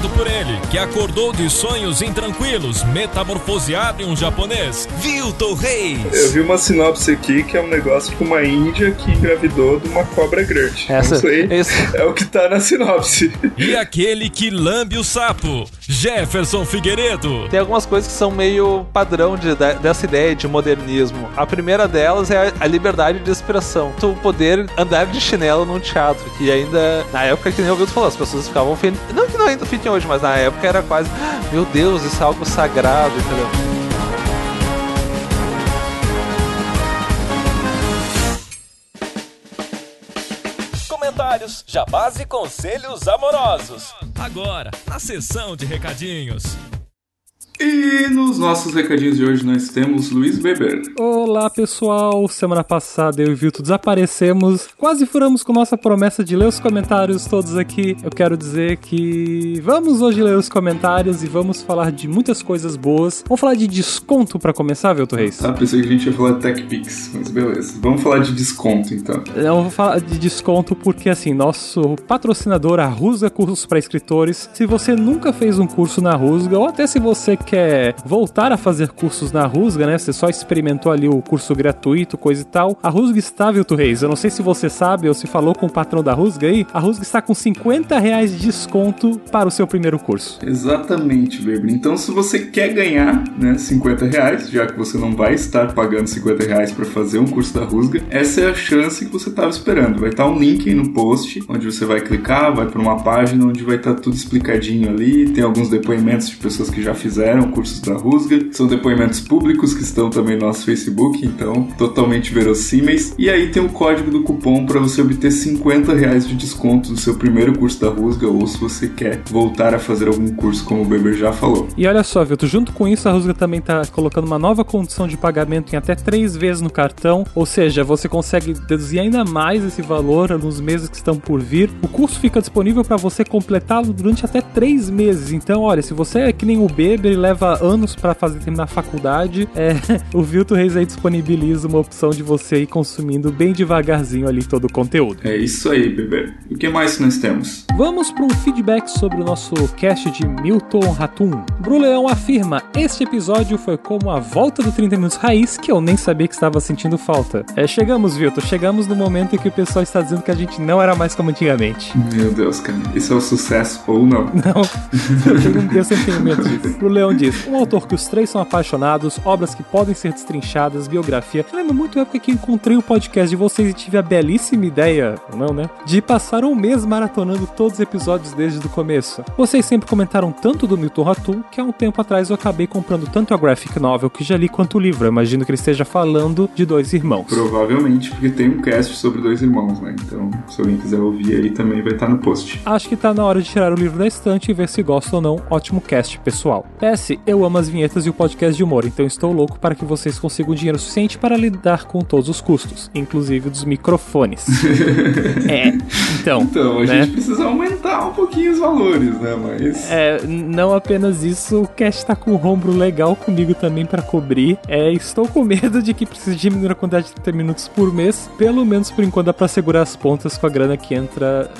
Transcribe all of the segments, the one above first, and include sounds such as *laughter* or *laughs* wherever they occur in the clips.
Por ele, que acordou de sonhos intranquilos, metamorfoseado em um japonês, Vilton Reis. Eu vi uma sinopse aqui que é um negócio com uma índia que engravidou de uma cobra grande. Essa, Não sei, esse... é o que tá na sinopse. E aquele que lambe o sapo, Jefferson Figueiredo. Tem algumas coisas que são meio padrão de, de, dessa ideia de modernismo. A primeira delas é a, a liberdade de expressão. Tu poder andar de chinelo num teatro, que ainda, na época que nem o Vilton falou, as pessoas ficavam felizes. Não que não ainda fiquem hoje, mas na época era quase, meu Deus, isso é algo sagrado, entendeu? Comentários, jabás e conselhos amorosos. Agora, na sessão de recadinhos. E nos nossos recadinhos de hoje nós temos Luiz Weber. Olá pessoal, semana passada eu e o Vilto desaparecemos, quase furamos com nossa promessa de ler os comentários todos aqui. Eu quero dizer que vamos hoje ler os comentários e vamos falar de muitas coisas boas. Vamos falar de desconto para começar, Vilto Reis? Ah, pensei que a gente ia falar de TechPix, mas beleza. Vamos falar de desconto então. Eu vou falar de desconto porque assim, nosso patrocinador, a Rusga Cursos para Escritores, se você nunca fez um curso na Rusga ou até se você quer voltar a fazer cursos na Rusga, né? Você só experimentou ali o curso gratuito, coisa e tal. A Rusga está, Vilto Reis, eu não sei se você sabe ou se falou com o patrão da Rusga aí, a Rusga está com 50 reais de desconto para o seu primeiro curso. Exatamente, Weber. Então, se você quer ganhar né, 50 reais, já que você não vai estar pagando 50 reais para fazer um curso da Rusga, essa é a chance que você estava esperando. Vai estar um link aí no post, onde você vai clicar, vai para uma página onde vai estar tudo explicadinho ali, tem alguns depoimentos de pessoas que já fizeram da Rusga. São depoimentos públicos que estão também no nosso Facebook, então totalmente verossímeis. E aí tem o código do cupom para você obter 50 reais de desconto no seu primeiro curso da Rusga ou se você quer voltar a fazer algum curso, como o Beber já falou. E olha só, Vilto, junto com isso, a Rusga também está colocando uma nova condição de pagamento em até três vezes no cartão, ou seja, você consegue deduzir ainda mais esse valor nos meses que estão por vir. O curso fica disponível para você completá-lo durante até três meses. Então, olha, se você é que nem o Beber e leva anos para fazer terminar a faculdade, é, *laughs* o Vilto Reis aí disponibiliza uma opção de você ir consumindo bem devagarzinho ali todo o conteúdo. É isso aí, bebê. O que mais nós temos? Vamos para um feedback sobre o nosso cast de Milton Ratum. Bruleão afirma: Este episódio foi como a volta do 30 Minutos Raiz, que eu nem sabia que estava sentindo falta. É, chegamos, Vilto, chegamos no momento em que o pessoal está dizendo que a gente não era mais como antigamente. Meu Deus, cara, isso é um sucesso ou não? Não, *laughs* eu, eu sempre tenho medo disso. *laughs* Bruleão diz: Um autor que os três são apaixonados, obras que podem ser destrinchadas, biografia. Eu lembro muito a época que encontrei o podcast de vocês e tive a belíssima ideia, não, né? De passar um mês maratonando todos os episódios desde o começo. Vocês sempre comentaram tanto do Milton Ratum que há um tempo atrás eu acabei comprando tanto a graphic novel que já li quanto o livro. Eu imagino que ele esteja falando de dois irmãos. Provavelmente, porque tem um cast sobre dois irmãos, né? Então, se alguém quiser ouvir aí, também vai estar no post. Acho que tá na hora de tirar o livro da estante e ver se gosta ou não. Ótimo cast, pessoal. PS, eu amo as vinhetas e o podcast de humor, então estou louco para que vocês consigam dinheiro suficiente para lidar com todos os custos, inclusive dos microfones. *laughs* é, então. Então, a né? gente precisa aumentar um pouquinho os valores, né? Mas. É, não apenas isso, o cast tá com um ombro legal comigo também para cobrir. É, estou com medo de que precise diminuir a quantidade de 30 minutos por mês, pelo menos por enquanto dá pra segurar as pontas com a grana que entra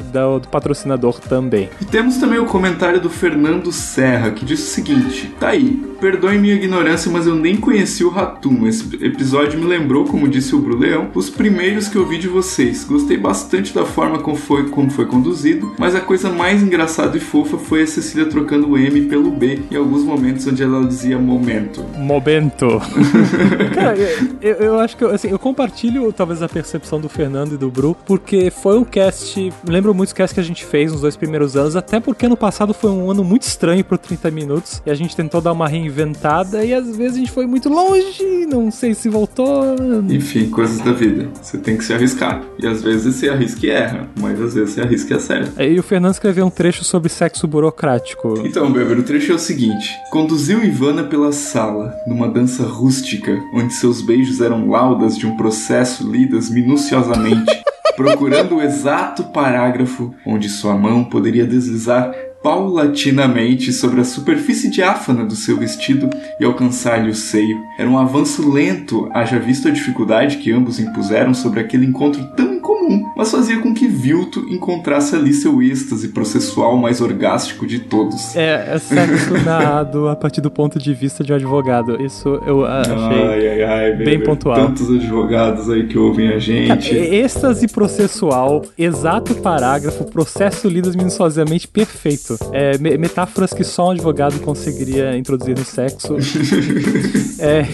do patrocinador também. E temos também o comentário do Fernando Serra, que diz o seguinte: tá aí, perdoe minha ignorância, mas eu nem conheci o Ratum. Esse episódio me lembrou, como disse o Bruleão, os primeiros que eu vi de vocês. Gostei bastante da forma como foi, como foi conduzido, mas a coisa mais engraçada e fofa foi a Cecília trocando o M pelo B em alguns momentos onde ela dizia momento. Momento. *laughs* Cara, eu, eu, acho que assim, eu compartilho talvez a percepção do Fernando e do Bru, porque foi um cast. Lembro muitos casts que a gente fez nos dois primeiros anos, até porque ano passado foi um ano muito estranho pro 30 minutos e a gente tentou dar uma reinvenção inventada e às vezes a gente foi muito longe, não sei se voltou. Enfim, coisas da vida. Você tem que se arriscar. E às vezes você arrisca e erra, mas às vezes você arrisca e acerta. Aí o Fernando escreveu um trecho sobre sexo burocrático. Então, Beber, o trecho é o seguinte: conduziu Ivana pela sala, numa dança rústica, onde seus beijos eram laudas de um processo lidas minuciosamente, *laughs* procurando o exato parágrafo onde sua mão poderia deslizar paulatinamente sobre a superfície diáfana do seu vestido e alcançar-lhe o seio. Era um avanço lento, haja visto a dificuldade que ambos impuseram sobre aquele encontro tão incomum, mas fazia com que Vilto encontrasse ali seu êxtase processual mais orgástico de todos. É, é sexo *laughs* narrado a partir do ponto de vista de um advogado. Isso eu ah, achei Ai, ai, ai, bem Beber, pontual. Tantos advogados aí que ouvem a gente. é- êxtase processual, exato parágrafo, processo lido minuciosamente perfeito. É, me- metáforas que só um advogado conseguiria introduzir no sexo. *laughs* é,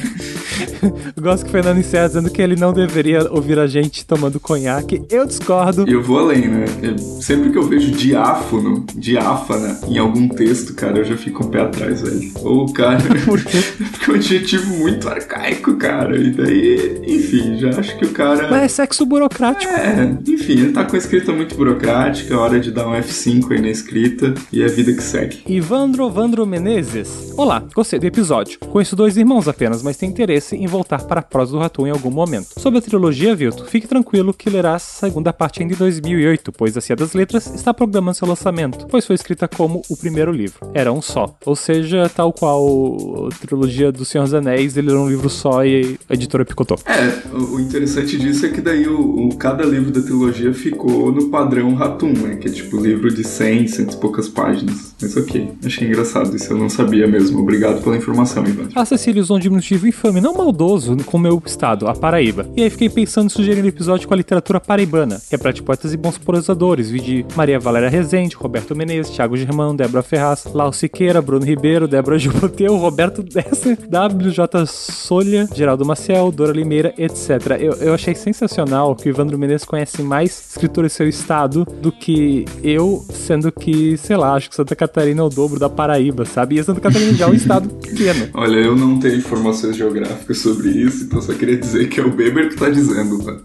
eu *laughs* gosto que o Fernando encerra dizendo que ele não deveria ouvir a gente tomando conhaque. Eu discordo. Eu vou além, né? Eu- sempre que eu vejo diáfono, diáfana em algum texto, cara, eu já fico um pé atrás, velho. Ou o cara. *laughs* Por quê? *laughs* Porque é um adjetivo muito arcaico, cara. E daí, enfim, já acho que o cara. Mas é sexo burocrático. É, enfim, ele tá com a escrita muito burocrática, é hora de dar um F5 aí na escrita e é a vida que segue. Ivandro Vandro Menezes. Olá, gostei do episódio. Conheço dois irmãos apenas, mas tenho interesse em voltar para a prosa do Ratum em algum momento. Sobre a trilogia, Vilto, fique tranquilo que lerá a segunda parte ainda em 2008, pois a Cia das Letras está programando seu lançamento, pois foi escrita como o primeiro livro. Era um só. Ou seja, tal qual a trilogia do Senhor dos Anéis, ele era um livro só e a editora picotou. É, o interessante disso é que daí o, o- cada livro da trilogia ficou no padrão Ratum, né? Que é tipo livro de 100, cento e poucas páginas. Mas ok, achei engraçado isso, eu não sabia mesmo. Obrigado pela informação, Ivan. A Cecília usou um diminutivo infame, não maldoso, com o meu estado, a Paraíba. E aí fiquei pensando em sugerir um episódio com a literatura paraibana, que é de poetas e bons prosadores, vi de Maria Valéria Rezende, Roberto Menezes, Thiago Germão, Débora Ferraz, Lau Siqueira, Bruno Ribeiro, Débora *laughs* Gilboteu, Roberto Dessa, WJ Solha, Geraldo Maciel, Dora Limeira, etc. Eu, eu achei sensacional que o Ivandro Menezes conhece mais escritores do seu estado do que eu, sendo que, sei lá, acho que Santa Catarina é o dobro da Paraíba, sabe? E Santa Catarina já é um *laughs* estado pequeno. Olha, eu não tenho informações geográficas sobre isso, então só queria dizer que é o Beber que tá dizendo, tá?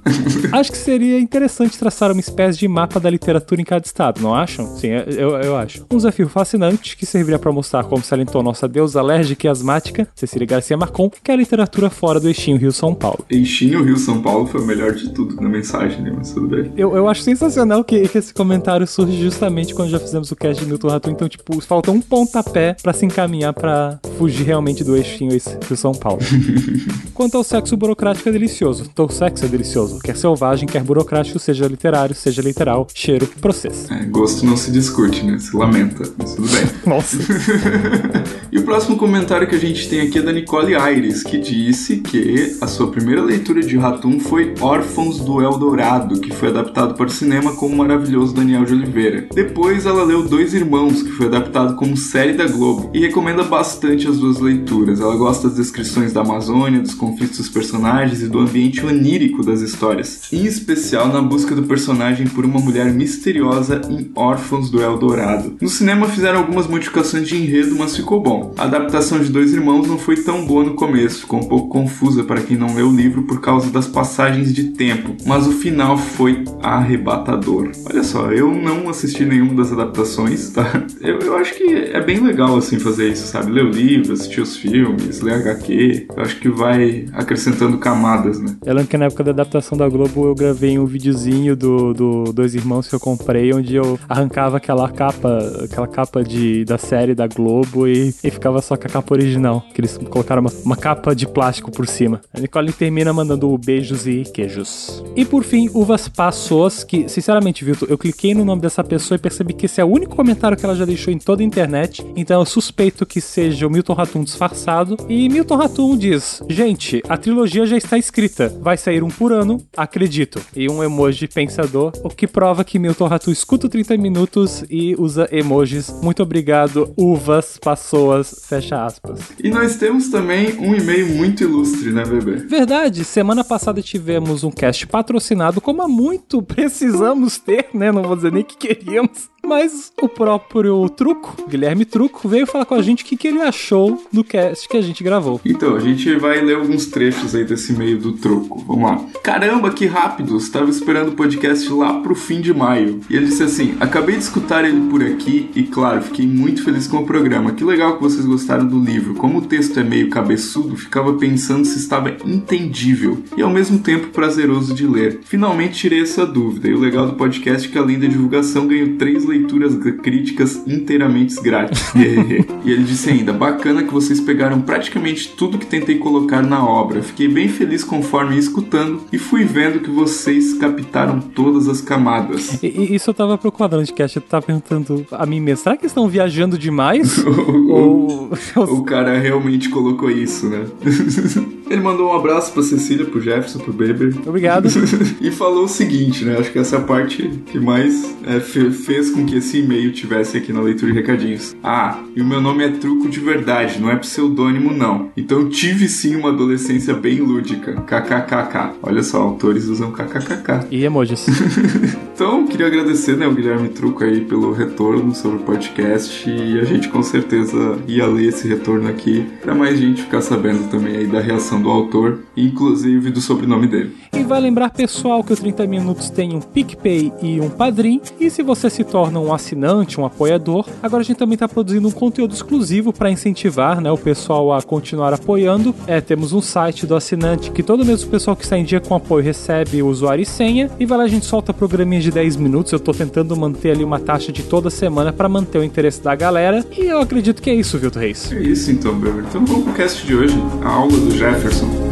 Acho que seria interessante traçar uma espécie de mapa da literatura em cada estado, não acham? Sim, eu, eu acho. Um desafio fascinante que serviria para mostrar como salientou nossa deusa alérgica e asmática, Cecília Garcia Marcon, que é a literatura fora do eixinho Rio-São Paulo. Eixinho Rio São Paulo foi o melhor de tudo na mensagem, né? Mas tudo bem. Eu, eu acho sensacional que, que esse comentário surge justamente quando já fizemos o cast de Milton Rato. Então, tipo, falta um pontapé pra se encaminhar pra fugir realmente do eixinho Rio São Paulo. *laughs* Quanto ao sexo burocrático é delicioso. Então, o sexo é delicioso. Quer selvagem, quer burocrático, seja literário, seja literal, cheiro, processo. É, gosto não se discute, né? Se lamenta, mas tudo bem. *laughs* Nossa. *laughs* E o próximo comentário que a gente tem aqui é da Nicole Aires, que disse que a sua primeira leitura de Ratum foi Órfãos do Eldorado, que foi adaptado para o cinema com o maravilhoso Daniel de Oliveira. Depois ela leu Dois Irmãos, que foi adaptado como série da Globo, e recomenda bastante as duas leituras. Ela gosta das descrições da Amazônia, dos conflitos dos personagens e do ambiente onírico das histórias, em especial na busca do personagem por uma mulher misteriosa em Órfãos do Eldorado. No cinema fizeram algumas modificações de enredo, mas ficou bom. A adaptação de Dois Irmãos não foi tão boa no começo, ficou um pouco confusa para quem não leu o livro por causa das passagens de tempo, mas o final foi arrebatador. Olha só, eu não assisti nenhuma das adaptações, tá? *laughs* Eu, eu acho que é bem legal assim fazer isso, sabe? Ler o livro, assistir os filmes, ler HQ. Eu acho que vai acrescentando camadas, né? Eu lembro que na época da adaptação da Globo eu gravei um videozinho do, do Dois Irmãos que eu comprei, onde eu arrancava aquela capa, aquela capa de, da série da Globo e, e ficava só com a capa original, que eles colocaram uma, uma capa de plástico por cima. A Nicole termina mandando beijos e queijos. E por fim, Uvas Passos, que sinceramente, Vilto, eu cliquei no nome dessa pessoa e percebi que esse é o único comentário que ela já deixou em toda a internet, então eu suspeito que seja o Milton Ratum disfarçado. E Milton Ratum diz: Gente, a trilogia já está escrita, vai sair um por ano, acredito. E um emoji pensador, o que prova que Milton Ratum escuta o 30 minutos e usa emojis. Muito obrigado, uvas, pessoas, fecha aspas. E nós temos também um e-mail muito ilustre, né, bebê? Verdade, semana passada tivemos um cast patrocinado, como há muito *laughs* precisamos ter, né? Não vou dizer nem que queríamos. Mas o próprio Truco, Guilherme Truco, veio falar com a gente o que, que ele achou do cast que a gente gravou. Então, a gente vai ler alguns trechos aí desse meio do troco. Vamos lá. Caramba, que rápido! Estava esperando o podcast lá pro fim de maio. E ele disse assim: Acabei de escutar ele por aqui e, claro, fiquei muito feliz com o programa. Que legal que vocês gostaram do livro. Como o texto é meio cabeçudo, ficava pensando se estava entendível e ao mesmo tempo prazeroso de ler. Finalmente tirei essa dúvida. E o legal do podcast é que, além da divulgação, ganho três leituras críticas inteiramente grátis. *laughs* e ele disse ainda: Bacana que vocês pegaram praticamente tudo que tentei colocar na obra. Fiquei bem feliz conforme ia escutando e fui vendo que vocês captaram todas as camadas. E, isso eu tava cast, eu tava perguntando a mim mesmo, será que estão viajando demais? *laughs* Ou... *laughs* o cara realmente colocou isso, né? Ele mandou um abraço pra Cecília, pro Jefferson, pro Beber. Obrigado. e falou o seguinte, né? Acho que essa é a parte que mais é, fez com que esse e-mail tivesse aqui na leitura de recadinhos. Ah, e o meu nome é Truco de Verdade, não é pseudônimo, não. Então tive sim uma adolescência bem lúdica. KKKK. Olha só, autores usam KKKK. E emojis. *laughs* então, queria agradecer, né, o Guilherme Truco aí pelo retorno sobre o podcast e a gente com certeza ia ler esse retorno aqui para mais gente ficar sabendo também aí da reação do autor, inclusive do sobrenome dele. E vai lembrar, pessoal, que o 30 Minutos tem um PicPay e um Padrim. E se você se torna um assinante, um apoiador, agora a gente também está produzindo um conteúdo exclusivo para incentivar né, o pessoal a continuar apoiando. É, temos um site do assinante que todo mês o pessoal que está em dia com apoio recebe usuário e senha. E vai lá, a gente solta programinhas de 10 minutos. Eu estou tentando manter ali uma taxa de toda semana para manter o interesse da galera. E eu acredito que é isso, Vilto Reis. É isso então, Beber. Então vamos pro cast de hoje, a aula do Jefferson.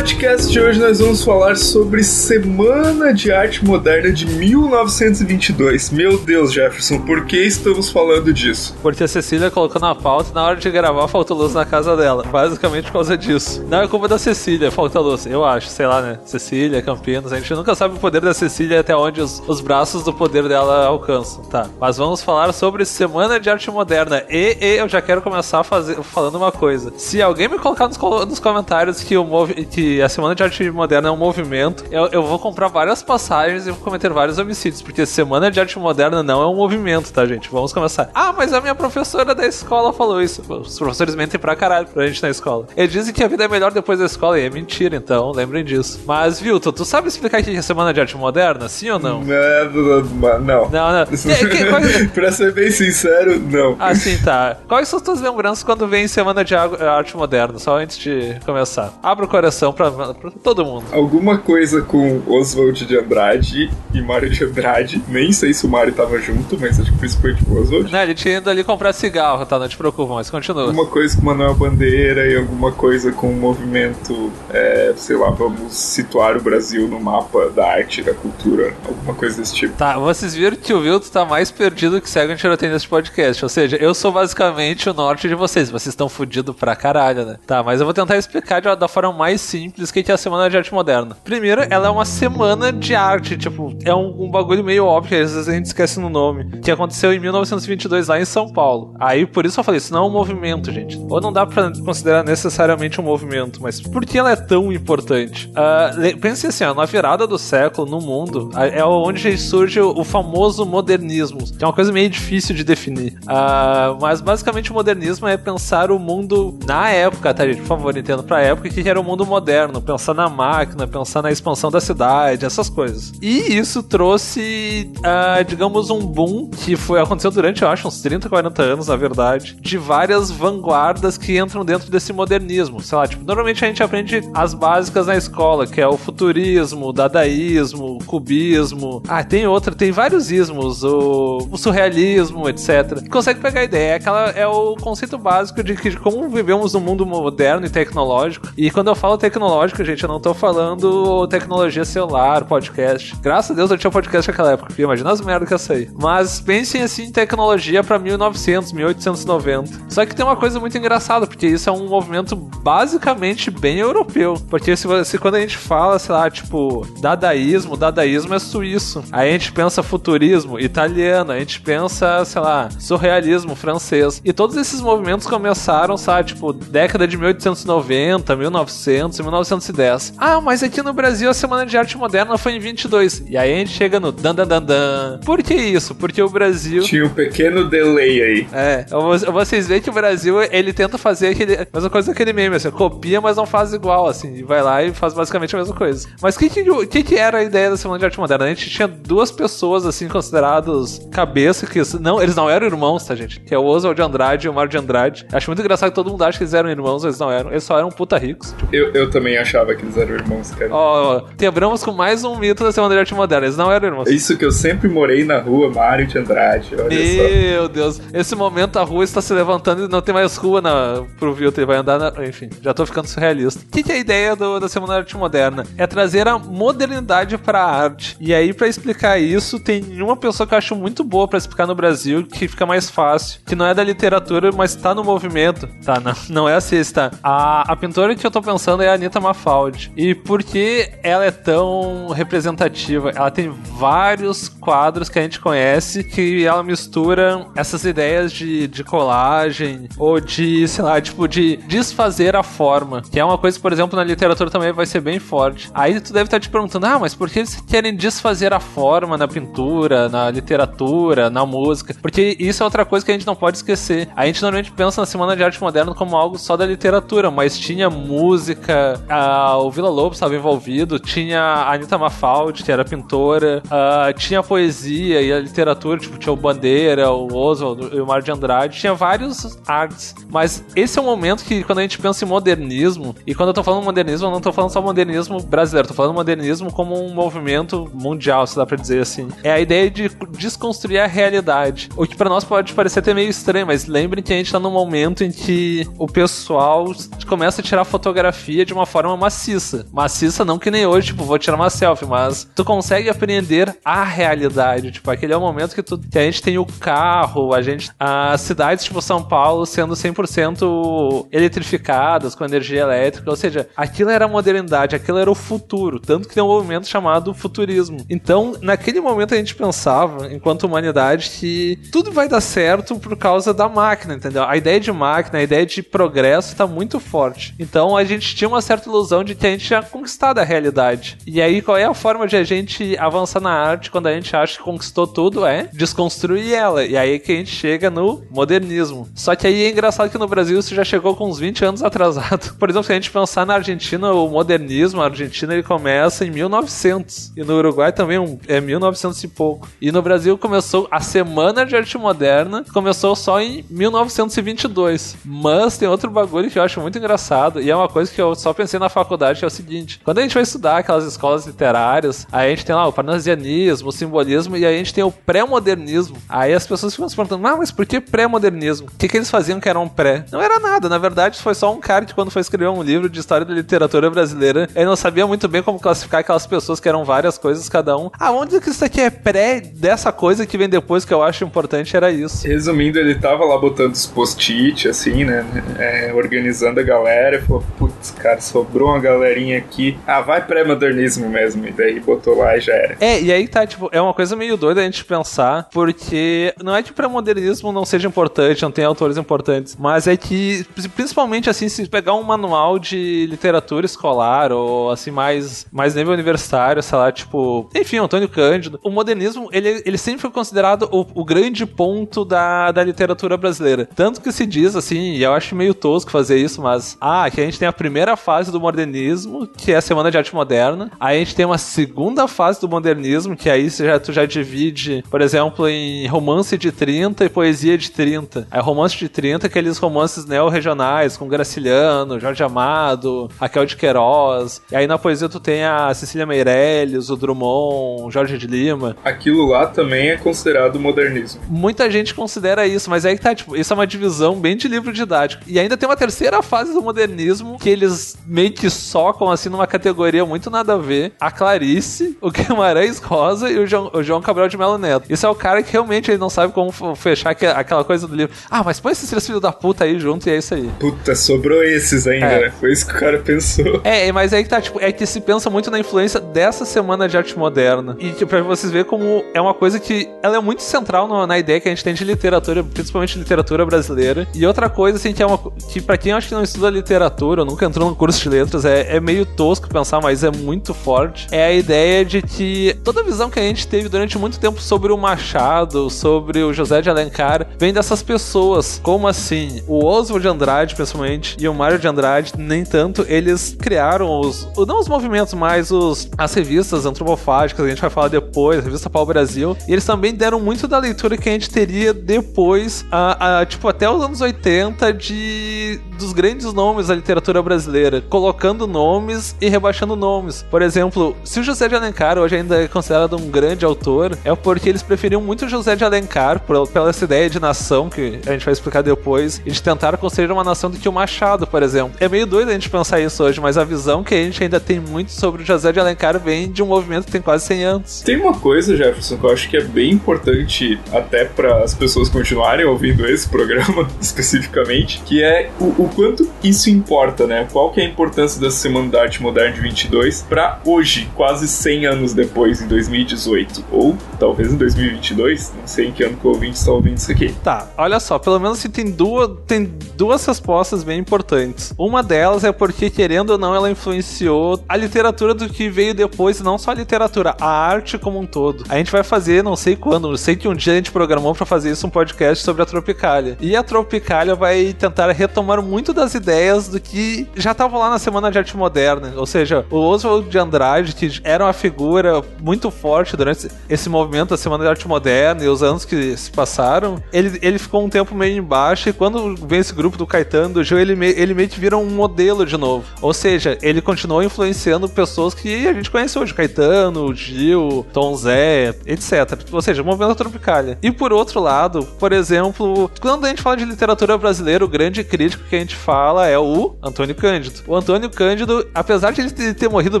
Podcast de hoje, nós vamos falar sobre Semana de Arte Moderna de 1922. Meu Deus, Jefferson, por que estamos falando disso? Porque a Cecília colocou na pauta e na hora de gravar faltou luz na casa dela. Basicamente por causa disso. Não é culpa da Cecília, falta luz. Eu acho, sei lá, né? Cecília, Campinas. A gente nunca sabe o poder da Cecília até onde os, os braços do poder dela alcançam. Tá. Mas vamos falar sobre Semana de Arte Moderna. E, e eu já quero começar fazer, falando uma coisa. Se alguém me colocar nos, nos comentários que o que a Semana de Arte Moderna é um movimento, eu, eu vou comprar várias passagens e vou cometer vários homicídios, porque Semana de Arte Moderna não é um movimento, tá, gente? Vamos começar. Ah, mas a minha professora da escola falou isso. Os professores mentem pra caralho pra gente na escola. Eles dizem que a vida é melhor depois da escola, e é mentira, então lembrem disso. Mas, Vilton, tu sabe explicar o que é Semana de Arte Moderna, sim ou não? Não, não. Não, não. Que, *laughs* pra ser bem sincero, não. Ah, sim, tá. Quais são as tuas lembranças quando vem Semana de Arte Moderna? Só antes de começar. Abra o coração pra, pra todo mundo. Alguma coisa com Oswald de Andrade e Mário de Andrade. Nem sei se o Mário tava junto, mas acho que principalmente o Oswald. Não, ele tinha ido ali comprar cigarro, tá? Não te preocupa, mas continua. Alguma coisa com Manuel Bandeira e alguma coisa com o movimento, é, sei lá, vamos situar o Brasil no mapa da arte da cultura. Alguma coisa desse tipo. Tá, vocês viram que o Vilto tá mais perdido que segue um tiroteio nesse podcast. Ou seja, eu sou basicamente o norte de vocês. Vocês estão fudidos pra caralho, né? Tá, mas eu vou tentar explicar de, da forma mais simples o que é a Semana de Arte Moderna. Primeiro, ela é uma semana de arte, tipo, é um, um bagulho meio óbvio, às vezes a gente esquece no nome, que aconteceu em 1922 lá em São Paulo. Aí, por isso eu falei, isso não é um movimento, gente. Ou não dá pra considerar necessariamente um movimento, mas por que ela é tão importante? Uh, pense assim, ó, na virada do século, no mundo, é onde surge o famoso modernismo, que é uma coisa meio difícil de definir. Uh, mas basicamente o modernismo é pensar o mundo na época, tá, gente? Por favor, entenda pra época que era o mundo moderno, pensar na máquina, pensar na expansão da cidade, essas coisas. E isso trouxe, uh, digamos, um boom que foi *laughs* aconteceu durante, eu acho, uns 30, 40 anos, na verdade, de várias vanguardas que entram dentro desse modernismo. Sei lá, tipo, normalmente a gente aprende as básicas na escola, que é o futurismo, o dadaísmo, o cubismo. Ah, tem outra, tem vários ismos, o, o surrealismo, etc. E consegue pegar a ideia. É, aquela, é o conceito básico de que de como vivemos num mundo moderno e tecnológico. E quando eu falo tecnológico, gente. Eu não tô falando tecnologia celular, podcast. Graças a Deus eu tinha podcast naquela época. Imagina as merdas que ia sair. Mas pensem assim em tecnologia pra 1900, 1890. Só que tem uma coisa muito engraçada, porque isso é um movimento basicamente bem europeu. Porque se, se quando a gente fala, sei lá, tipo, dadaísmo, dadaísmo é suíço. Aí a gente pensa futurismo italiano, a gente pensa, sei lá, surrealismo francês. E todos esses movimentos começaram, sabe, tipo, década de 1890, 1900, 1910. Ah, mas aqui no Brasil a Semana de Arte Moderna foi em 22. E aí a gente chega no dan dan dan dan. Por que isso? Porque o Brasil Tinha um pequeno delay aí. é, vocês veem que o Brasil, ele tenta fazer aquele, a mesma coisa daquele meme, assim, copia, mas não faz igual, assim, e vai lá e faz basicamente a mesma coisa. Mas o que que, que que era a ideia da Semana de Arte Moderna? A gente tinha duas pessoas, assim, considerados cabeça, que não, eles não eram irmãos, tá, gente? Que é o Oswald de Andrade e o Mário de Andrade. Acho muito engraçado que todo mundo acha que eles eram irmãos, eles não eram, eles só eram puta ricos. Tipo, Eu, eu também achava que eles eram irmãos, cara. ó, quebramos com mais um mito da Semana de Arte Moderna, eles não eram irmãos. Isso que eu sempre morei na rua, Mário de Andrade. Olha só. Meu Deus, esse momento a rua está se levantando e não tem mais rua na, pro Vilter, vai andar na. Enfim, já tô ficando surrealista. O que, que é a ideia do- da Semana da Arte Moderna? É trazer a modernidade pra arte. E aí, pra explicar isso, tem uma pessoa que eu acho muito boa pra explicar no Brasil, que fica mais fácil, que não é da literatura, mas tá no movimento. Tá, não, não é assim, tá. A, a pintora que eu tô pensando é a Anitta Mafaldi. E por que ela é tão representativa? Ela tem vários quadros que a gente conhece que ela mistura essas ideias de, de colagem ou de, sei lá, tipo, de desfazer a forma. Que é uma coisa por exemplo, na literatura também vai ser bem forte. Aí tu deve estar te perguntando, ah, mas por que eles querem desfazer a forma na pintura, na literatura, na música? Porque isso é outra coisa que a gente não pode esquecer. A gente normalmente pensa na Semana de Arte Moderna como algo só da literatura, mas tinha música, ah, o Vila Lobos estava envolvido, tinha a Anitta Mafaldi, que era pintora, ah, tinha a poesia e a literatura, tipo, tinha o Bandeira, o Oswald e o Mário de Andrade, tinha vários artes. Mas esse é um momento que, quando a gente pensa em modernismo, e quando eu tô falando modernismo, eu não tô falando só modernismo brasileiro, tô falando modernismo como um movimento mundial, se dá pra dizer assim. É a ideia de desconstruir a realidade. O que pra nós pode parecer até meio estranho, mas lembrem que a gente tá num momento em que o pessoal começa a tirar fotografia de uma forma maciça. Maciça não que nem hoje, tipo, vou tirar uma selfie, mas tu consegue apreender a realidade. Tipo, aquele é o momento que, tu, que a gente tem o carro, a gente. As cidades tipo São Paulo sendo 100% eletrificadas com energia elétrica. Ou seja, aquilo era a modernidade, aquilo era o futuro. Tanto que tem um movimento chamado futurismo. Então, naquele momento a gente pensava, enquanto humanidade, que tudo vai dar certo por causa da máquina, entendeu? A ideia de máquina, a ideia de progresso está muito forte. Então a gente tinha uma certa ilusão de que a gente tinha conquistado a realidade. E aí, qual é a forma de a gente avançar na arte quando a gente acha que conquistou tudo? É desconstruir ela. E aí que a gente chega no modernismo. Só que aí é engraçado que no Brasil isso já chegou com uns 20 anos *laughs* atrasado. Por exemplo, se a gente pensar na Argentina, o modernismo, a Argentina ele começa em 1900. E no Uruguai também é 1900 e pouco. E no Brasil começou a Semana de Arte Moderna, começou só em 1922. Mas tem outro bagulho que eu acho muito engraçado, e é uma coisa que eu só pensei na faculdade, que é o seguinte: quando a gente vai estudar aquelas escolas literárias, aí a gente tem lá o parnasianismo, o simbolismo, e aí a gente tem o pré-modernismo. Aí as pessoas ficam se perguntando, ah, mas por que pré-modernismo? O que, que eles faziam que era um pré? Não era nada, na verdade foi só um cara que quando foi escrever um livro de história da literatura brasileira, ele não sabia muito bem como classificar aquelas pessoas que eram várias coisas cada um. Ah, onde que isso aqui é pré dessa coisa que vem depois que eu acho importante era isso. Resumindo, ele tava lá botando os post-it, assim, né? é, organizando a galera e falou: putz, cara, sobrou uma galerinha aqui. Ah, vai pré-modernismo mesmo. E daí botou lá e já era. É, e aí tá, tipo, é uma coisa meio doida a gente pensar, porque não é que o pré-modernismo não seja importante, não tem autores importantes, mas é que, principalmente assim, se pegar um manual de literatura escolar, ou assim, mais, mais nível universitário, sei lá, tipo, enfim, Antônio Cândido, o modernismo, ele, ele sempre foi considerado o, o grande ponto da, da literatura brasileira. Tanto que se diz, assim, e eu acho meio tosco fazer isso, mas, ah, que a gente tem a primeira fase do modernismo, que é a Semana de Arte Moderna, aí a gente tem uma segunda fase do modernismo, que aí você já, tu já divide, por exemplo, em romance de 30 e poesia de 30. Aí romance de 30, aqueles romances neo-regionais, com Graciliano, Jorge Amado, Raquel de Queiroz. E aí na poesia tu tem a Cecília Meirelles, o Drummond, Jorge de Lima. Aquilo lá também é considerado modernismo. Muita gente considera isso, mas aí que tá, tipo, isso é uma divisão bem de livro didático. E ainda tem uma terceira fase do modernismo, que eles meio que socam assim numa categoria muito nada a ver. A Clarice, o *laughs* Guimarães Rosa e o João, o João Cabral de Melo Neto. Isso é o cara que realmente ele não sabe como fechar aquela coisa do livro. Ah, mas põe esses três filhos da puta aí junto e é isso aí. Puta, sobrou esses ainda, é. né? Foi isso que o cara pensou. É, mas aí que tá, tipo, é que se pensa muito na influência dessa semana de arte moderna. E tipo, pra vocês verem como é uma coisa que ela é muito central no, na ideia que a gente tem de literatura, principalmente literatura brasileira. E outra coisa, assim, que é uma. que pra quem acho que não estuda literatura, ou nunca entrou no curso de letras, é, é meio tosco pensar, mas é muito forte. É a ideia de que toda a visão que a gente teve durante muito tempo sobre o Machado, sobre o José de Alencar, vem dessas pessoas. Como assim? O Oswald de Andrade, principalmente, e o Mário de Andrade, nem tanto, eles criaram os. Não os movimentos, mas os, as revistas antropofágicas, a gente vai falar depois, a revista Pau Brasil. E eles também deram muito da leitura que a gente teria depois, a, a, tipo, até os anos 80, de dos grandes nomes da literatura brasileira, colocando nomes e rebaixando nomes. Por exemplo, se o José de Alencar hoje ainda é considerado um grande autor, é porque eles preferiam muito José de Alencar, por, pela essa ideia de nação, que a gente vai explicar depois, e de tentar construir uma nação do que o Machado, por exemplo. É meio doido a gente pensar isso hoje, mas a visão que a gente ainda tem muito sobre o José de Alencar vem de um movimento que tem quase 100 anos. Tem uma coisa, Jefferson, que eu acho que é bem importante até para as pessoas continuarem ouvindo esse programa *laughs* especificamente, que é o, o quanto isso importa, né? Qual que é a importância da Semana da Arte Moderna de 22 para hoje, quase 100 anos depois, em 2018, ou talvez em 2022, não sei em que ano que o ouvinte está ouvindo isso aqui. Tá, olha só, pelo menos se tem duas, tem duas respostas bem importantes. Uma delas é porque, querendo ou não, ela influenciou a literatura do que veio depois, e não só a literatura, a arte como um todo. A gente vai fazer, não sei quando, sei que um dia a gente programou para fazer isso um podcast sobre a Tropicália. E a Tropicália vai tentar retomar muito das ideias do que já estavam lá na Semana de Arte Moderna. Ou seja, o Oswald de Andrade, que era uma figura muito forte durante esse movimento da Semana de Arte Moderna e os anos que se passaram, ele, ele ficou um tempo meio embaixo e quando vem esse grupo do Caetano, do Gil, ele, ele meio que vira um modelo de novo. Ou seja, ele continuou influenciando pessoas que a gente conhece hoje, Caetano, Gil, Tom Zé, etc. Ou seja, o movimento Tropicália. E por outro lado, por exemplo, quando a gente fala de literatura brasileira, o grande crítico que a gente fala é o Antônio Cândido. O Antônio Cândido, apesar de ele ter morrido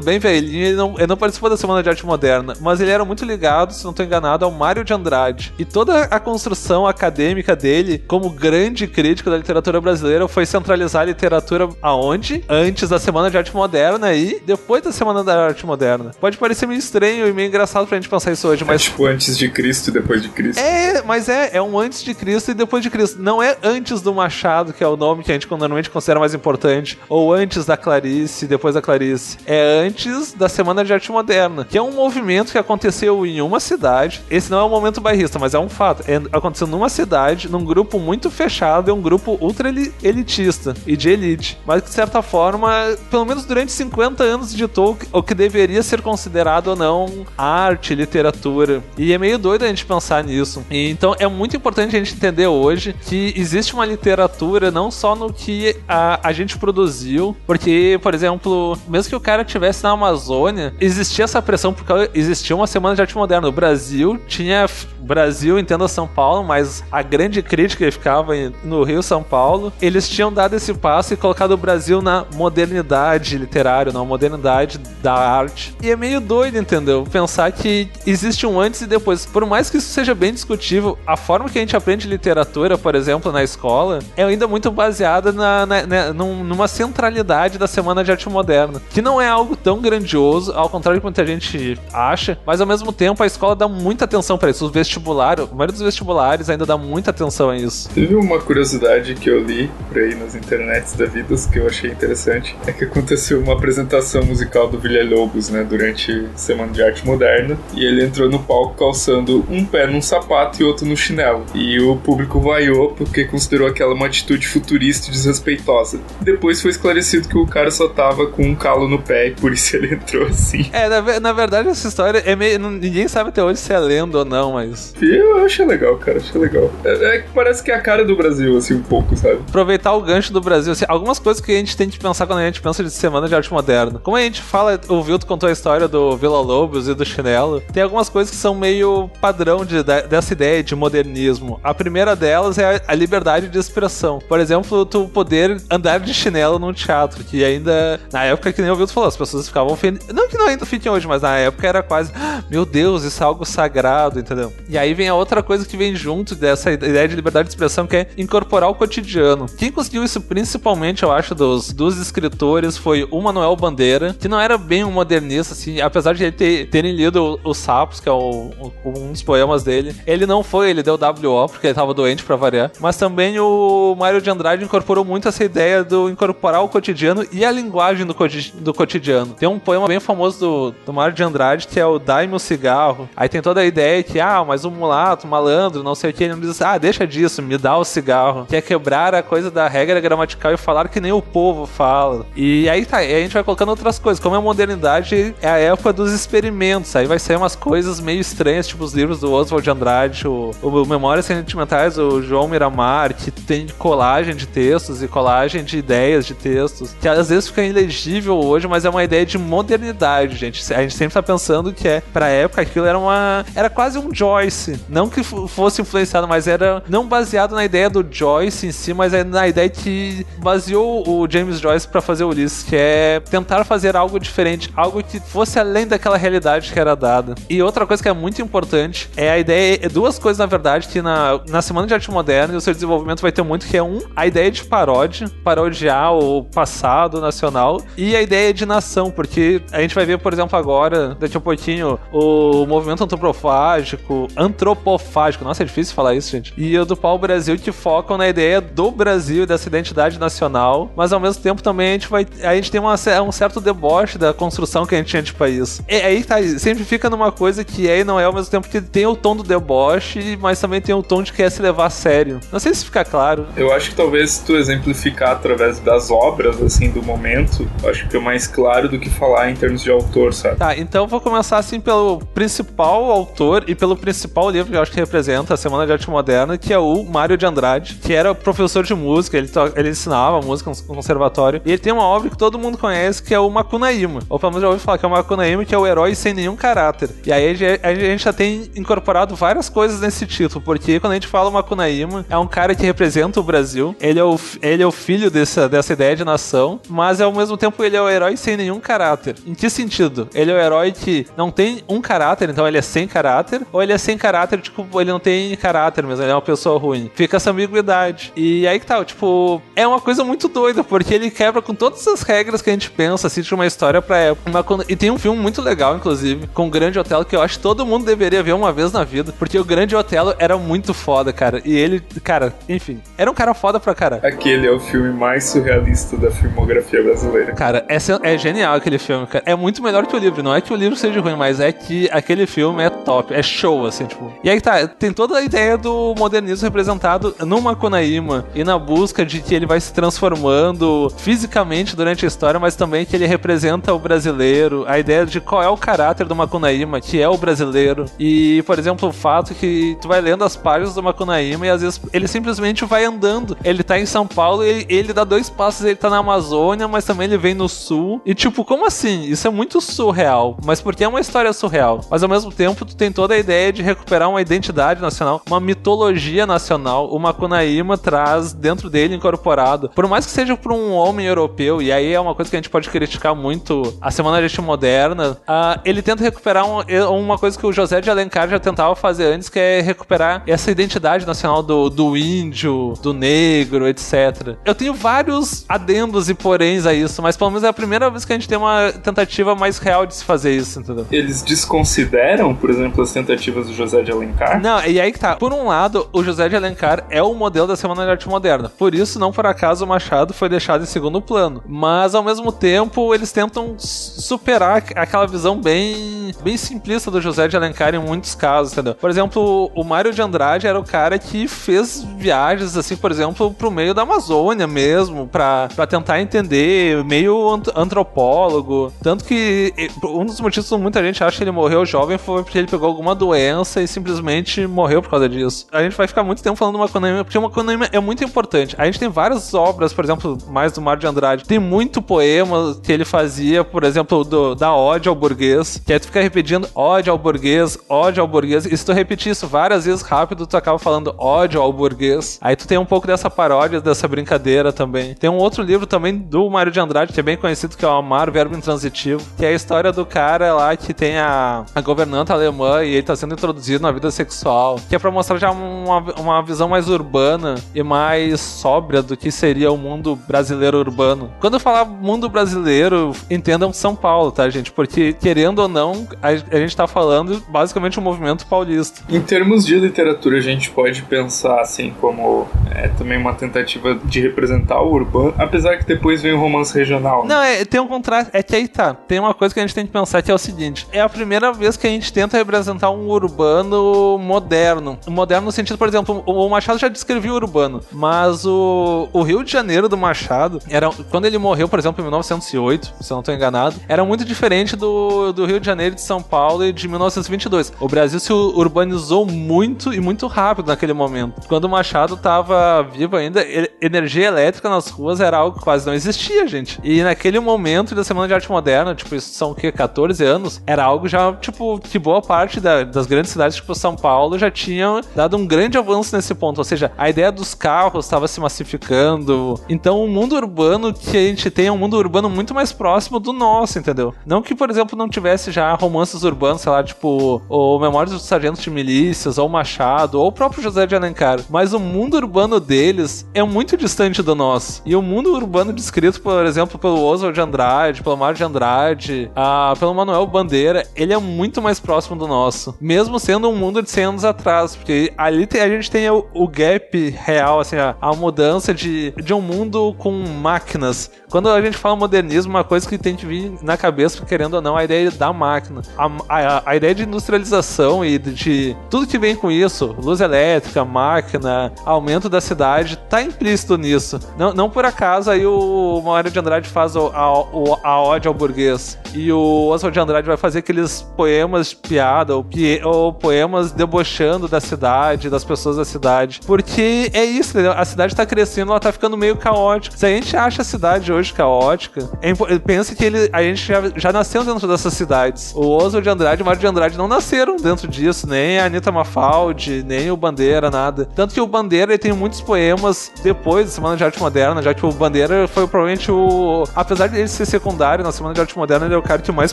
bem velhinho, ele não, ele não participou da Semana de Arte Moderna, mas ele era muito ligado, se não estou enganado, ao Mário de Andrade. E toda a construção acadêmica dele, como grande crítico da literatura brasileira, foi centralizar a literatura aonde? Antes da Semana de Arte Moderna e depois da Semana da Arte Moderna. Pode parecer meio estranho e meio engraçado pra gente pensar isso hoje, mas. É tipo antes de Cristo e depois de Cristo. É, mas é, é um antes de Cristo e depois de Cristo. Não é antes do Machado, que é o nome que a gente normalmente considera mais importante, ou antes da Clarice depois da Clarice. É antes da Semana de Arte Moderna, que é um movimento que aconteceu em uma cidade. Esse não é um momento bairrista, mas é um fato. É, aconteceu numa cidade, num grupo muito fechado, é um grupo ultra elitista e de elite. Mas que, de certa forma, pelo menos durante 50 anos ditou o que deveria ser considerado ou não arte, literatura. E é meio doido a gente pensar nisso. E, então é muito importante a gente entender hoje que existe uma literatura não só no que a, a gente produziu, porque, por exemplo, mesmo que o cara estivesse na Amazônia, existia essa pressão porque existia uma semana de arte moderna. O Brasil tinha Brasil, entenda São Paulo, mas a grande crítica ficava no Rio São Paulo. Eles tinham dado esse passo e colocado o Brasil na modernidade literária, na modernidade da arte. E é meio doido, entendeu? Pensar que existe um antes e depois. Por mais que isso seja bem discutível, a forma que a gente aprende literatura, por exemplo, na escola, é ainda muito baseada na, na, na numa centralidade da Semana de Arte Moderna, que não é algo tão grandioso, ao contrário do que muita gente acha, mas ao mesmo tempo a escola dá muita atenção para isso. Os vestibular, a maioria dos vestibulares ainda dá muita atenção a isso. Teve uma curiosidade que eu li por aí nas internets da vida que eu achei interessante, é que aconteceu uma apresentação musical do Villa Lobos, né, durante a Semana de Arte Moderna, e ele entrou no palco calçando um pé num sapato e outro no chinelo. E o público vaiou porque considerou aquela uma atitude futurista e desrespeitosa. Depois foi esclarecido que o cara só tava com um calo no pé e por isso *laughs* ele entrou assim. É, na, na verdade essa história é meio. Ninguém sabe até hoje se é lenda ou não, mas eu achei legal, cara, achei legal. É, é, parece que é a cara do Brasil, assim, um pouco, sabe? Aproveitar o gancho do Brasil, assim, algumas coisas que a gente tem que pensar quando a gente pensa de Semana de Arte Moderna. Como a gente fala, o Vilto contou a história do Vila Lobos e do chinelo, tem algumas coisas que são meio padrão de, de, dessa ideia de modernismo. A primeira delas é a, a liberdade de expressão. Por exemplo, tu poder andar de chinelo num teatro. Que ainda, na época que nem o Vildo falou, as pessoas ficavam ofendidas. Não que não ainda fiquem hoje, mas na época era quase, "Ah, meu Deus, isso é algo sagrado, entendeu? E aí vem a outra coisa que vem junto dessa ideia de liberdade de expressão, que é incorporar o cotidiano. Quem conseguiu isso principalmente, eu acho, dos, dos escritores foi o Manuel Bandeira, que não era bem um modernista, assim, apesar de ele ter, terem lido Os Sapos, que é o- um dos poemas dele. Ele não foi, ele deu WO, porque ele tava doente pra variar. Mas também o Mário de Andrade incorporou muito essa ideia do incorporar o cotidiano e a linguagem do, do cotidiano. Tem um poema bem famoso do, do Mário de Andrade, que é o Dai-me o cigarro. Aí tem toda a ideia que, ah, mas um mulato, malandro, não sei o que, ele não diz, ah, deixa disso, me dá o cigarro. Que é quebrar a coisa da regra gramatical e falar que nem o povo fala. E aí tá, aí a gente vai colocando outras coisas. Como a modernidade é a época dos experimentos, aí vai sair umas coisas meio estranhas, tipo os livros do Oswald de Andrade, o, o Memórias Sentimentais, o João Miramar, que tem colagem de textos e colagem de ideias de textos, que às vezes fica ilegível hoje, mas é uma ideia de modernidade, gente. A gente sempre tá pensando que é, pra época, aquilo era uma. Era quase um Joyce. Não que fosse influenciado, mas era não baseado na ideia do Joyce em si, mas é na ideia que baseou o James Joyce pra fazer Ulisses, que é tentar fazer algo diferente, algo que fosse além daquela realidade que era dada. E outra coisa que é muito importante é a ideia, é duas coisas na verdade que na, na Semana de Arte Moderna e o seu desenvolvimento vai ter muito, que é um, a ideia de paródia, parodiar o passado nacional, e a ideia de nação, porque a gente vai ver, por exemplo, agora, daqui a pouquinho, o movimento antropofágico, antropofágico, nossa, é difícil falar isso, gente, e o do Pau Brasil que focam na ideia do Brasil, dessa identidade nacional, mas ao mesmo tempo também a gente vai, a gente tem uma, um certo deboche da construção que a gente tinha de país. E aí tá, sempre fica numa coisa que é e não é ao mesmo tempo que tem o tom do deboche, mas também tem o tom de querer se levar a sério. Não sei se fica claro. Eu acho que talvez tu exemplificar através das obras, assim, do momento, acho que é mais claro do que falar em termos de autor, sabe? Tá, então vou começar assim pelo principal autor e pelo principal livro que eu acho que representa a Semana de Arte Moderna, que é o Mário de Andrade, que era professor de música, ele, ele ensinava música no conservatório, e ele tem uma obra que todo mundo conhece, que é o Macunaíma, ou pelo menos já ouviu falar que é o Macunaíma, que é o herói sem nenhum caráter. E aí a gente- já tem incorporado várias coisas nesse título, porque quando a gente fala Macunaíma, é um cara que representa o Brasil, ele é o, ele é o filho dessa, dessa ideia de nação, mas ao mesmo tempo ele é o herói sem nenhum caráter. Em que sentido? Ele é o herói que não tem um caráter, então ele é sem caráter, ou ele é sem caráter, tipo, ele não tem caráter mesmo, ele é uma pessoa ruim. Fica essa ambiguidade. E aí que tá, tipo, é uma coisa muito doida, porque ele quebra com todas as regras que a gente pensa, assim, de uma história pra época. E tem um filme muito legal, inclusive, com o Grande Otelo, que eu acho que todo mundo deveria ver uma vez na vida, porque o Grande Otelo era muito foda, cara. E ele, cara, enfim, era um cara foda pra caralho. Aquele é o filme mais surrealista da filmografia brasileira. Cara, é, sen- é genial aquele filme, cara. É muito melhor que o livro. Não é que o livro seja ruim, mas é que aquele filme é top. É show, assim, tipo. E aí tá, tem toda a ideia do modernismo representado no Macunaíma e na busca de que ele vai se transformando fisicamente durante a história, mas também que ele representa o brasileiro. A ideia de qual é o caráter do Macunaíma, que é o brasileiro. E, por exemplo, o fato que tu vai lendo as páginas do Macunaíma e às vezes ele simplesmente vai andando. Ele tá em São Paulo e ele, ele dá dois passos, ele tá na Amazônia, mas também ele vem no sul. E tipo, como assim? Isso é muito surreal. Mas porque é uma história surreal. Mas ao mesmo tempo, tu tem toda a ideia de recuperar uma identidade nacional, uma mitologia nacional. O Macunaíma traz dentro dele incorporado. Por mais que seja por um homem europeu, e aí é uma coisa que a gente pode criticar muito a Semana de Arte Moderna, ah, ele tenta recuperar um- uma coisa que o José de Alencar já tentava fazer antes, que é recuperar essa identidade nacional do, do índio, do negro, etc. Eu tenho vários adendos e poréns a isso, mas pelo menos é a primeira vez que a gente tem uma tentativa mais real de se fazer isso, entendeu? Eles desconsideram, por exemplo, as tentativas do José de Alencar? Não, e aí que tá. Por um lado, o José de Alencar é o modelo da Semana de Arte Moderna. Por isso, não por acaso, o Machado foi deixado em segundo plano. Mas, ao mesmo tempo, eles tentam superar aquela visão bem, bem simplista do José de Alencar em muitos casos, entendeu? Por exemplo, o Mário de Andrade era o cara que fez viagens, assim, por exemplo, pro meio da Amazônia mesmo, pra, pra tentar entender, meio ant- antropólogo. Tanto que um dos motivos que muita gente acha que ele morreu jovem foi porque ele pegou alguma doença e simplesmente morreu por causa disso. A gente vai ficar muito tempo falando do Macunaíma, porque o Macunaíma é muito importante. A gente tem várias obras, por exemplo, mais do Mário de Andrade. Tem muito poema que ele fazia, por exemplo, do, da ode ao burguês, que aí tu fica repetindo ode ao burguês, ode ao burguês. E se tu repetir isso várias vezes rápido, tu acaba falando ódio ao burguês. Aí tu tem um pouco dessa paródia, dessa brincadeira também. Tem um outro livro também do Mário de Andrade, que é bem conhecido, que é o Amar, Verbo Intransitivo, que é a história do cara lá que tem a, a governanta alemã e ele tá sendo introduzido na vida sexual, que é pra mostrar já uma, uma visão mais urbana e mais sóbria do que seria o mundo brasileiro urbano. Quando eu falar mundo brasileiro, entendam São Paulo, tá, gente? Porque, querendo ou não, a, a gente tá falando basicamente um movimento paulista. Em termos de literatura, a gente pode pensar assim como é também uma tentativa de representar o urbano, apesar que depois vem o romance regional. Né? Não, é, tem um contraste. É que aí tá. Tem uma coisa que a gente tem que pensar que é o seguinte: é a primeira vez que a gente tenta representar um urbano moderno. Moderno no sentido, por exemplo, o Machado já descrevia o urbano, mas o, o Rio de Janeiro do Machado, era, quando ele morreu, por exemplo, em 1908, se eu não estou enganado, era muito diferente do, do Rio de Janeiro de São Paulo e de 1922. O Brasil se urbanizou muito e muito rápido naquele momento. Quando o Machado estava vivo ainda, energia elétrica nas ruas era algo que quase não existia, gente. E naquele momento da Semana de Arte Moderna, tipo, isso são o quê? 14 anos? Era algo já, tipo, que boa parte da, das grandes cidades, tipo São Paulo, já tinham dado um grande avanço nesse ponto. Ou seja, a ideia dos carros estava se massificando. Então, o mundo urbano que a gente tem é um mundo urbano muito mais próximo do nosso, entendeu? Não que, por exemplo, não tivesse já romances urbanos, sei lá, tipo, o Memórias dos Sargentos de Milícias, ou Machado, ou o próprio José de Alencar. Mas o mundo urbano deles é muito distante do nosso. E o mundo urbano descrito, por exemplo, pelo Oswald de Andrade, pelo Mário de Andrade, ah, pelo Manuel Bandeira, ele é muito mais próximo do nosso. Mesmo sendo um mundo de 100 anos atrás. Porque ali tem, a gente tem o, o gap real, assim, a, a, mudança de, de um mundo com máquinas. Quando a gente fala modernismo, uma coisa que tem que vir na cabeça, querendo ou não, a ideia da máquina. A, a, a ideia de industrialização e de, de, tudo que vem com isso, luz elétrica, máquina, aumento da cidade, tá implícito nisso. Não, não por acaso aí o Mário de Andrade faz o, a, o, a ode ao burguês. E o Oswald de Andrade vai fazer aqueles poemas piada ou, ou poemas debochando da cidade, das pessoas da cidade. Porque é isso, entendeu? A cidade tá crescendo, ela tá ficando meio caótica. Se a gente acha a cidade hoje caótica, é pensa que ele, a gente já, já nasceu dentro dessas cidades. O Oswald de Andrade e o Mário de Andrade não nasceram dentro disso, nem a Anitta Mafaldi, nem o Bandeira, nada. Tanto que o Bandeira ele tem muitos poemas depois da Semana de Arte Moderna, já que o Bandeira foi provavelmente o. Apesar de ele ser secundário na Semana de Arte Moderna, ele é o cara que mais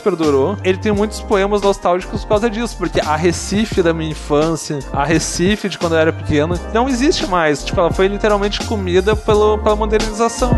perdurou. Ele tem muitos poemas nostálgicos por causa disso, porque a Recife da minha infância, a Recife de quando eu era pequeno, não existe mais. Tipo, ela foi literalmente comida pelo, pela modernização.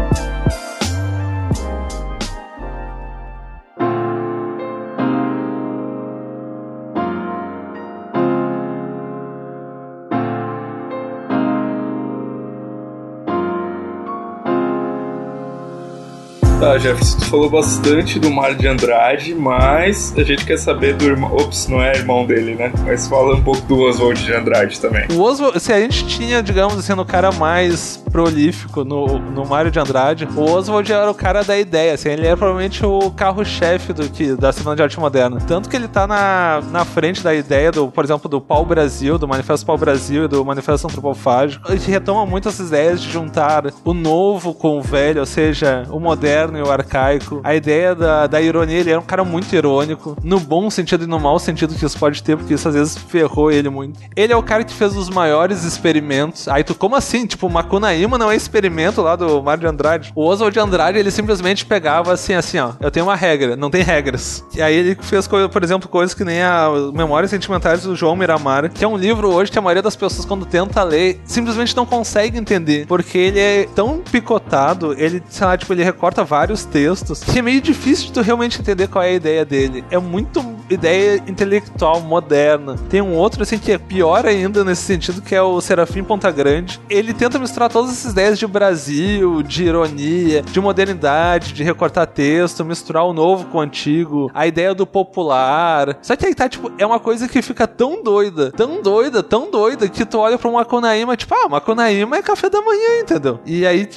Tá, Jefferson, tu falou bastante do Mário de Andrade, mas a gente quer saber do irmão. Ops, não é irmão dele, né? Mas fala um pouco do Oswald de Andrade também. O Oswald, se a gente tinha, digamos assim, o cara mais prolífico no, no Mário de Andrade, o Oswald era o cara da ideia, assim, ele era provavelmente o carro-chefe do que da Semana de Arte Moderna. Tanto que ele tá na, na frente da ideia do, por exemplo, do Pau Brasil, do Manifesto Pau Brasil e do Manifesto Antropofágico. Ele retoma muito essas ideias de juntar o novo com o velho, ou seja, o moderno moderno e o arcaico. A ideia da, da ironia, ele era um cara muito irônico, no bom sentido e no mau sentido que isso pode ter, porque isso às vezes ferrou ele muito. Ele é o cara que fez os maiores experimentos. Aí tu, como assim? Tipo, o Macunaíma não é experimento lá do Mário de Andrade. O Oswald de Andrade, ele simplesmente pegava assim, assim, ó, eu tenho uma regra, não tem regras. E aí ele fez, por exemplo, coisas que nem a Memórias Sentimentais do João Miramar, que é um livro hoje que a maioria das pessoas, quando tenta ler, simplesmente não consegue entender, porque ele é tão picotado, ele, sei lá, tipo, ele recorta vários vários textos que é meio difícil de tu realmente entender qual é a ideia dele. É muito ideia intelectual moderna. Tem um outro, assim, que é pior ainda nesse sentido, que é o Serafim Ponta Grande. Ele tenta misturar todas essas ideias de Brasil, de ironia, de modernidade, de recortar texto, misturar o novo com o antigo, a ideia do popular. Só que aí tá, tipo, é uma coisa que fica tão doida, tão doida, tão doida, que tu olha pra uma Macunaíma, tipo, ah, Macunaíma é café da manhã, entendeu? E aí,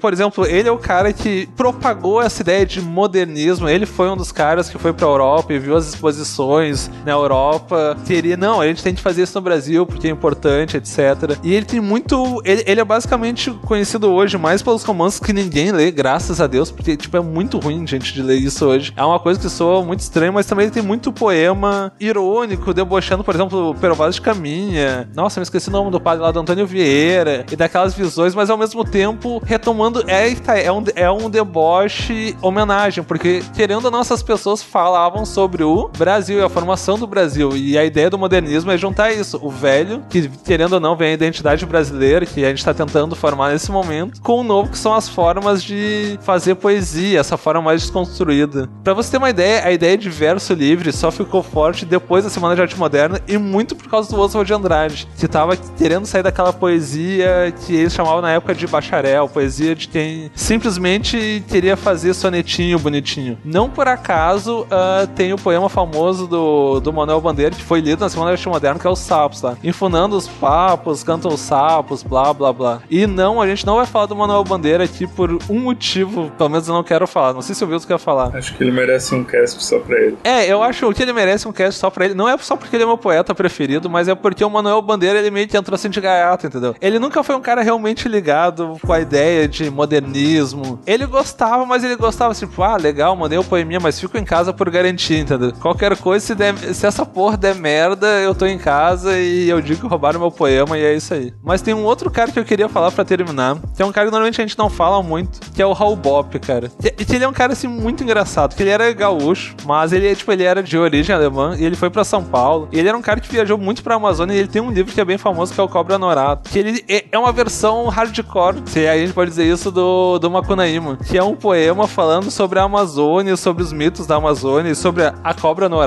por exemplo, ele é o cara que propagou essa ideia de modernismo. Ele foi um dos caras que foi pra Europa e viu as exposições exposições na Europa. Teria, não, a gente tem que fazer isso no Brasil porque é importante, etc. E ele tem muito. Ele, ele é basicamente conhecido hoje mais pelos romances que ninguém lê, graças a Deus, porque, tipo, é muito ruim, gente, de ler isso hoje. É uma coisa que soa muito estranha, mas também tem muito poema irônico, debochando, por exemplo, o de Caminha. Nossa, me esqueci o nome do padre lá do Antônio Vieira. E daquelas visões, mas ao mesmo tempo retomando. É, tá, é, um, é um deboche homenagem, porque querendo ou não, essas pessoas falavam sobre o Brasil e a formação do Brasil. E a ideia do modernismo é juntar isso. O velho, que querendo ou não, vem a identidade brasileira, que a gente está tentando formar nesse momento, com o novo, que são as formas de fazer poesia, essa forma mais desconstruída. Para você ter uma ideia, a ideia de verso livre só ficou forte depois da Semana de Arte Moderna e muito por causa do Oswald de Andrade, que tava querendo sair daquela poesia que eles chamavam na época de bacharel, poesia de quem simplesmente queria fazer sonetinho bonitinho. Não por acaso uh, tem o poema famoso do, do Manuel Bandeira, que foi lido na Semana de Arte Moderna, que é os sapos, tá? Enfunando os papos, cantam os sapos, blá blá blá. E não, a gente não vai falar do Manuel Bandeira aqui por um motivo, pelo menos eu não quero falar. Não sei se o Wilson quer falar. Acho que ele merece um cast só pra ele. É, eu acho que ele merece um cast só pra ele. Não é só porque ele é meu poeta preferido, mas é porque o Manuel Bandeira ele meio que entrou assim de gaiato, entendeu? Ele nunca foi um cara realmente ligado com a ideia de modernismo. Ele gostava, mas ele gostava tipo, ah, legal, mandei o poeminha, mas fico em casa por garantia, entendeu? Qualquer coisa, se, der, se essa porra der merda, eu tô em casa e eu digo que roubaram meu poema e é isso aí. Mas tem um outro cara que eu queria falar para terminar, que é um cara que normalmente a gente não fala muito, que é o Raul Bop, cara. E ele é um cara assim muito engraçado, que ele era gaúcho, mas ele tipo ele era de origem alemã e ele foi para São Paulo. Ele era um cara que viajou muito para Amazônia e ele tem um livro que é bem famoso que é o Cobra Norato, que ele é, é uma versão hardcore, se a gente pode dizer isso do do Macunaíma, que é um poema falando sobre a Amazônia, sobre os mitos da Amazônia e sobre a, a Cobra Norato.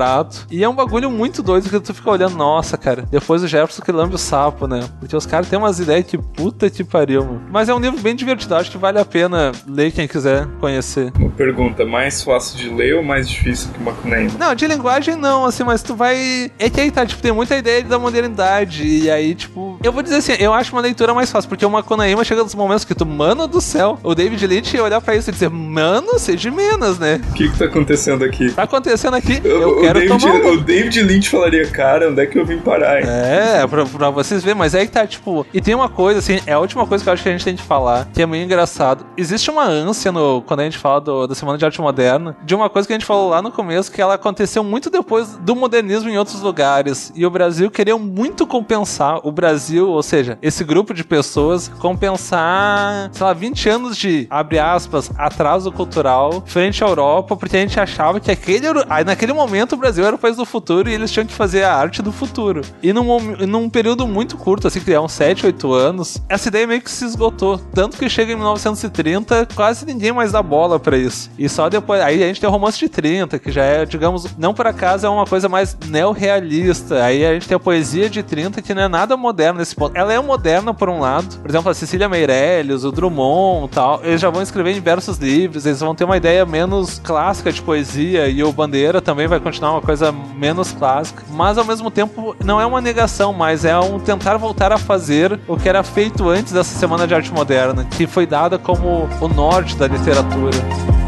E é um bagulho muito doido que tu fica olhando, nossa, cara. Depois o Jefferson que lambe o sapo, né? Porque os caras têm umas ideias que puta que pariu, mano. Mas é um livro bem divertido, acho que vale a pena ler quem quiser conhecer. Uma pergunta, mais fácil de ler ou mais difícil que Macunaíma? Não, de linguagem não, assim, mas tu vai. É que aí tá, tipo, tem muita ideia da modernidade. E aí, tipo. Eu vou dizer assim, eu acho uma leitura mais fácil, porque o Macunaíma chega nos momentos que tu, mano do céu, o David Lynch ia olhar pra isso e dizer, mano, seja de Minas, né? O que que tá acontecendo aqui? Tá acontecendo aqui, eu, o, quero David, tomar uma. o David Lynch falaria, cara, onde é que eu vim parar? hein?" É, pra, pra vocês verem, mas é que tá, tipo. E tem uma coisa, assim, é a última coisa que eu acho que a gente tem que falar, que é meio engraçado. Existe uma ânsia no, quando a gente fala do, da Semana de Arte Moderna, de uma coisa que a gente falou lá no começo, que ela aconteceu muito depois do modernismo em outros lugares. E o Brasil queria muito compensar, o Brasil, ou seja, esse grupo de pessoas, compensar, sei lá, 20 anos de, abre aspas, atraso cultural frente à Europa, porque a gente achava que aquele o- aí naquele momento o Brasil era o país do futuro e eles tinham que fazer a arte do futuro. E num, num período muito curto, assim, que é uns 7, 8 anos, essa ideia meio que se esgotou. Tanto que chega em 1930, quase ninguém mais dá bola pra isso. E só depois, aí a gente tem o romance de 30, que já é, digamos, não por acaso é uma coisa mais neorrealista. Aí a gente tem a poesia de 30, que não é nada moderna nesse ponto. Ela é moderna por um lado, por exemplo, a Cecília Meirelles, o Drummond tal, eles já vão escrever em versos livres, eles vão ter uma ideia menos clássica de poesia, e o Bandeira também vai continuar uma coisa menos clássica, mas ao mesmo tempo não é uma negação, mas é um tentar voltar a fazer o que era feito antes dessa Semana de Arte Moderna, que foi dada como o norte da literatura.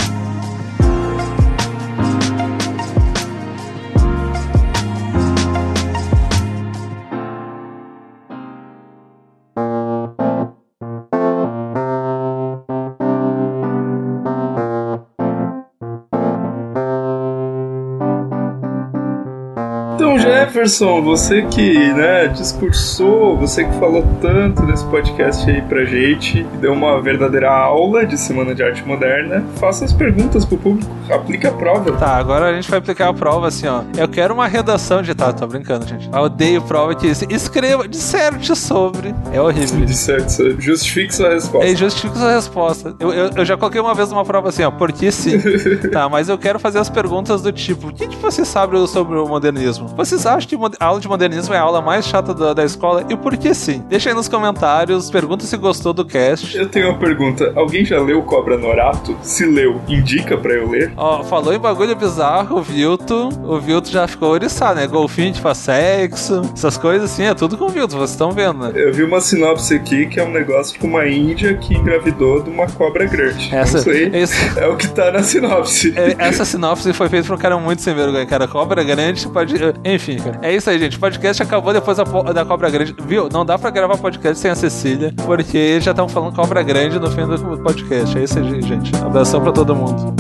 Jefferson, você que né, discursou, você que falou tanto nesse podcast aí pra gente, deu uma verdadeira aula de Semana de Arte Moderna, faça as perguntas pro público, aplique a prova. Tá, agora a gente vai aplicar a prova assim, ó. Eu quero uma redação de. Tá, tô brincando, gente. Eu odeio prova que escreva, disserte sobre. É horrível. De certo, justifique sua resposta. É justifica sua resposta. Eu, eu, eu já coloquei uma vez uma prova assim, ó, porque sim. *laughs* tá, mas eu quero fazer as perguntas do tipo: o que, que você sabe sobre o modernismo? Vocês acham que a aula de modernismo é a aula mais chata da, da escola e por que sim? Deixa aí nos comentários, pergunta se gostou do cast. Eu tenho uma pergunta. Alguém já leu Cobra Norato? Se leu, indica pra eu ler? Ó, falou em bagulho bizarro, o Vilto. O Vilto já ficou oriçado, né? Golfinho tipo sexo, essas coisas assim, é tudo com o Vilto, vocês estão vendo, né? Eu vi uma sinopse aqui que é um negócio com uma índia que engravidou de uma cobra grande. Essa, Isso aí esse- é o que tá na sinopse. É, Essa sinopse foi feita por um cara muito sem vergonha, cara. Cobra grande pode. Enfim, cara. É isso aí, gente. O podcast acabou depois da, da Cobra Grande. Viu? Não dá pra gravar podcast sem a Cecília, porque já estão falando Cobra Grande no fim do podcast. É isso aí, gente. Abração pra todo mundo.